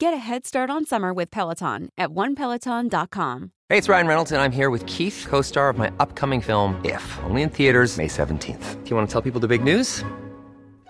Get a head start on summer with Peloton at onepeloton.com. Hey, it's Ryan Reynolds, and I'm here with Keith, co star of my upcoming film, If, only in theaters, May 17th. Do you want to tell people the big news?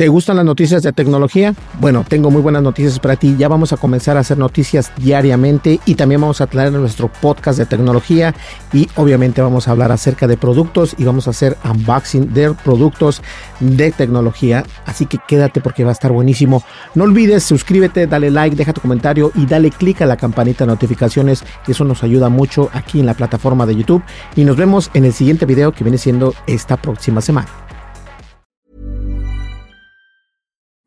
¿Te gustan las noticias de tecnología? Bueno, tengo muy buenas noticias para ti. Ya vamos a comenzar a hacer noticias diariamente y también vamos a traer nuestro podcast de tecnología y obviamente vamos a hablar acerca de productos y vamos a hacer unboxing de productos de tecnología. Así que quédate porque va a estar buenísimo. No olvides, suscríbete, dale like, deja tu comentario y dale click a la campanita de notificaciones. Eso nos ayuda mucho aquí en la plataforma de YouTube. Y nos vemos en el siguiente video que viene siendo esta próxima semana.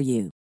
for you.